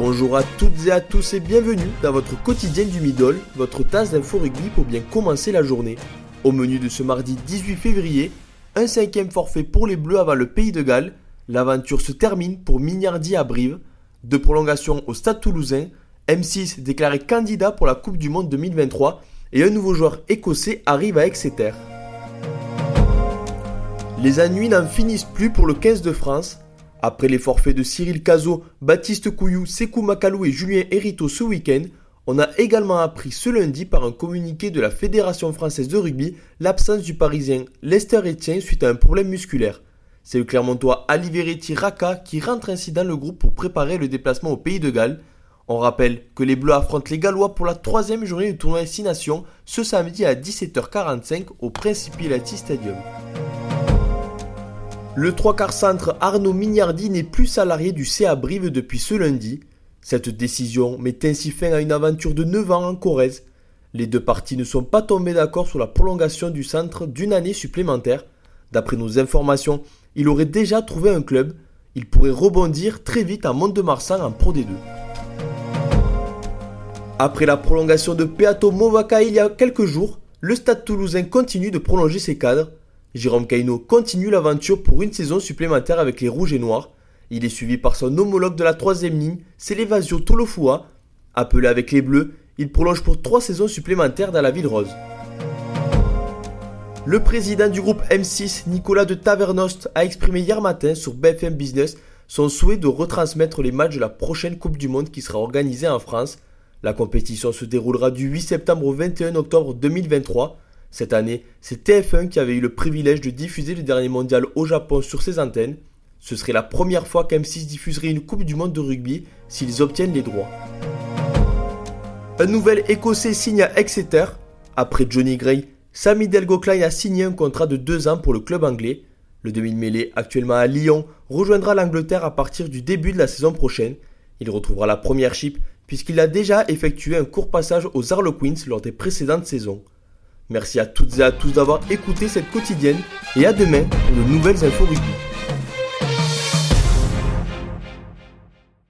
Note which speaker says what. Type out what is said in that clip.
Speaker 1: Bonjour à toutes et à tous et bienvenue dans votre quotidien du Middle, votre tasse d'info rugby pour bien commencer la journée. Au menu de ce mardi 18 février, un cinquième forfait pour les Bleus avant le Pays de Galles, l'aventure se termine pour Mignardi à Brive, de prolongation au Stade toulousain, M6 déclaré candidat pour la Coupe du Monde 2023 et un nouveau joueur écossais arrive à Exeter. Les ennuis n'en finissent plus pour le 15 de France. Après les forfaits de Cyril Cazot, Baptiste Couillou, Sekou Makalou et Julien Hérito ce week-end, on a également appris ce lundi par un communiqué de la Fédération française de rugby l'absence du Parisien Lester Etienne suite à un problème musculaire. C'est le Clermontois Aliveretti Raka qui rentre ainsi dans le groupe pour préparer le déplacement au Pays de Galles. On rappelle que les Bleus affrontent les Gallois pour la troisième journée du tournoi 6 Nations ce samedi à 17h45 au Principality Stadium. Le trois quarts centre Arnaud Mignardi n'est plus salarié du CA Brive depuis ce lundi. Cette décision met ainsi fin à une aventure de 9 ans en Corrèze. Les deux parties ne sont pas tombées d'accord sur la prolongation du centre d'une année supplémentaire. D'après nos informations, il aurait déjà trouvé un club. Il pourrait rebondir très vite à Mont-de-Marsan en Pro D2. Après la prolongation de Peato Movaca il y a quelques jours, le stade toulousain continue de prolonger ses cadres. Jérôme Caino continue l'aventure pour une saison supplémentaire avec les Rouges et Noirs. Il est suivi par son homologue de la troisième ligne, Célevasio Tolofua. Appelé avec les Bleus, il prolonge pour trois saisons supplémentaires dans la ville rose. Le président du groupe M6, Nicolas de Tavernost, a exprimé hier matin sur BFM Business son souhait de retransmettre les matchs de la prochaine Coupe du Monde qui sera organisée en France. La compétition se déroulera du 8 septembre au 21 octobre 2023. Cette année, c'est TF1 qui avait eu le privilège de diffuser le dernier mondial au Japon sur ses antennes. Ce serait la première fois qu'M6 diffuserait une Coupe du Monde de rugby s'ils obtiennent les droits. Un nouvel Écossais signe à Exeter. Après Johnny Gray, Sammy Delgo a signé un contrat de deux ans pour le club anglais. Le demi-mêlée, actuellement à Lyon, rejoindra l'Angleterre à partir du début de la saison prochaine. Il retrouvera la première chip puisqu'il a déjà effectué un court passage aux Harlequins lors des précédentes saisons. Merci à toutes et à tous d'avoir écouté cette quotidienne et à demain pour de nouvelles infos rugby.